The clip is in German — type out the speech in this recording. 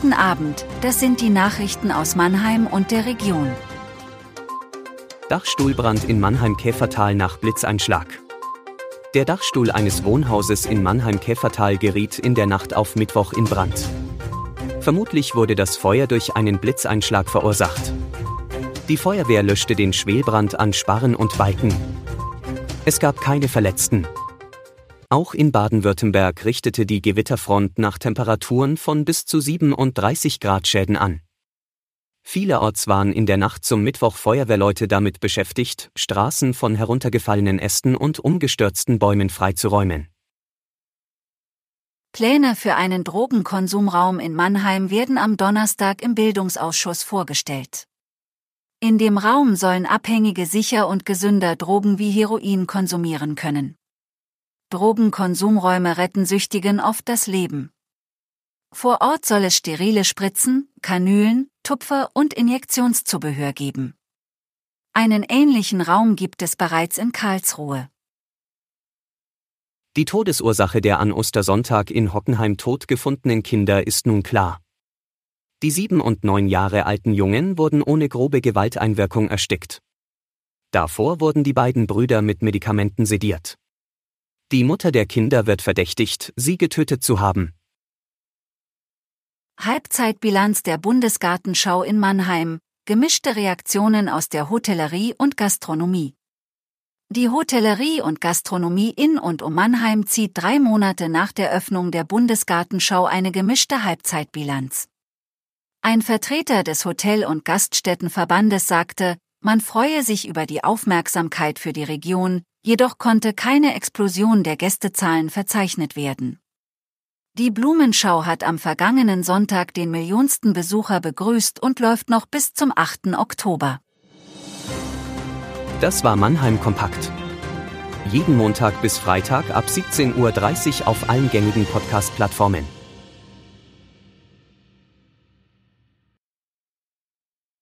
Guten Abend, das sind die Nachrichten aus Mannheim und der Region. Dachstuhlbrand in Mannheim-Käfertal nach Blitzeinschlag. Der Dachstuhl eines Wohnhauses in Mannheim-Käfertal geriet in der Nacht auf Mittwoch in Brand. Vermutlich wurde das Feuer durch einen Blitzeinschlag verursacht. Die Feuerwehr löschte den Schwelbrand an Sparren und Balken. Es gab keine Verletzten. Auch in Baden-Württemberg richtete die Gewitterfront nach Temperaturen von bis zu 37 Grad Schäden an. Vielerorts waren in der Nacht zum Mittwoch Feuerwehrleute damit beschäftigt, Straßen von heruntergefallenen Ästen und umgestürzten Bäumen freizuräumen. Pläne für einen Drogenkonsumraum in Mannheim werden am Donnerstag im Bildungsausschuss vorgestellt. In dem Raum sollen Abhängige sicher und gesünder Drogen wie Heroin konsumieren können. Drogenkonsumräume retten Süchtigen oft das Leben. Vor Ort soll es sterile Spritzen, Kanülen, Tupfer und Injektionszubehör geben. Einen ähnlichen Raum gibt es bereits in Karlsruhe. Die Todesursache der an Ostersonntag in Hockenheim tot gefundenen Kinder ist nun klar. Die sieben und neun Jahre alten Jungen wurden ohne grobe Gewalteinwirkung erstickt. Davor wurden die beiden Brüder mit Medikamenten sediert. Die Mutter der Kinder wird verdächtigt, sie getötet zu haben. Halbzeitbilanz der Bundesgartenschau in Mannheim, gemischte Reaktionen aus der Hotellerie und Gastronomie. Die Hotellerie und Gastronomie in und um Mannheim zieht drei Monate nach der Öffnung der Bundesgartenschau eine gemischte Halbzeitbilanz. Ein Vertreter des Hotel- und Gaststättenverbandes sagte, man freue sich über die Aufmerksamkeit für die Region, jedoch konnte keine Explosion der Gästezahlen verzeichnet werden. Die Blumenschau hat am vergangenen Sonntag den millionsten Besucher begrüßt und läuft noch bis zum 8. Oktober. Das war Mannheim Kompakt. Jeden Montag bis Freitag ab 17.30 Uhr auf allen gängigen Podcast-Plattformen.